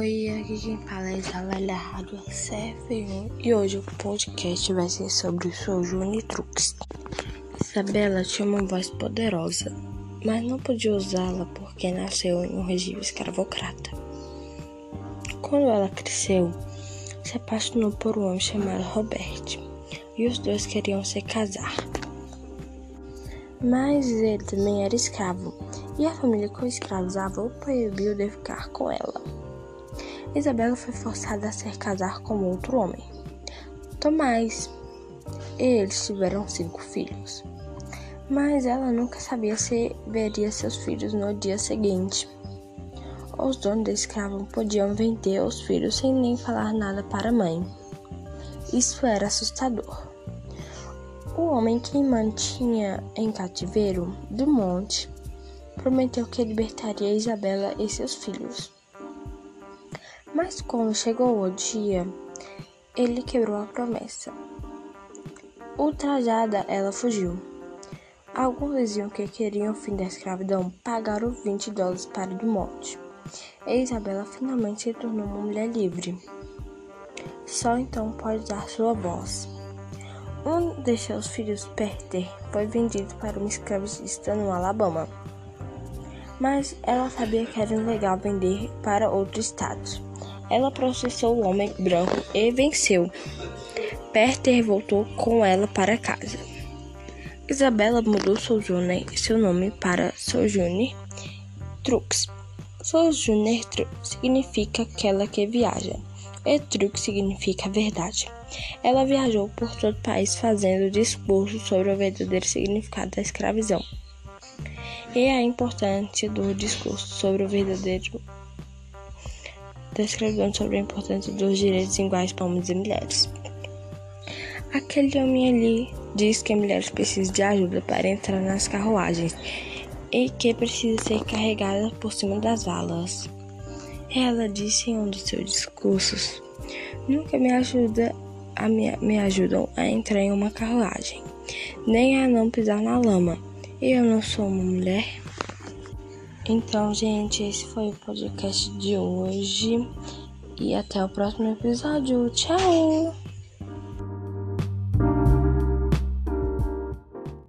quem fala é Isabela Rádio CF1 e hoje o podcast vai ser sobre o Sou Juni Trux. Isabela tinha uma voz poderosa, mas não podia usá-la porque nasceu em um regime escravocrata. Quando ela cresceu, se apaixonou por um homem chamado Robert e os dois queriam se casar. Mas ele também era escravo e a família que o escravizava o proibiu de ficar com ela. Isabela foi forçada a se casar com outro homem, Tomás. Eles tiveram cinco filhos, mas ela nunca sabia se veria seus filhos no dia seguinte. Os donos da escrava podiam vender os filhos sem nem falar nada para a mãe. Isso era assustador. O homem que mantinha em cativeiro do monte prometeu que libertaria Isabela e seus filhos. Mas quando chegou o dia, ele quebrou a promessa. Ultrajada, ela fugiu. Alguns diziam que queriam o fim da escravidão, pagaram 20 dólares para o monte. E Isabela finalmente se tornou uma mulher livre. Só então pode dar sua voz. Um de seus filhos, Peter, foi vendido para uma escravista no Alabama. Mas ela sabia que era ilegal vender para outros estados. Ela processou o homem branco e venceu. Peter voltou com ela para casa. Isabela mudou Sojourner seu nome para Sojourner Trux. Sojourner Trux significa aquela que viaja, e Trux significa verdade. Ela viajou por todo o país fazendo discursos sobre o verdadeiro significado da escravidão e a importância do discurso sobre o verdadeiro da escravidão sobre a importância dos direitos iguais para homens e mulheres. Aquele homem ali diz que mulheres precisam de ajuda para entrar nas carruagens e que precisa ser carregada por cima das alas. Ela disse em um dos seus discursos: Nunca me ajuda a me, me ajudam a entrar em uma carruagem, nem a não pisar na lama. Eu não sou uma mulher. Então, gente, esse foi o podcast de hoje. E até o próximo episódio. Tchau!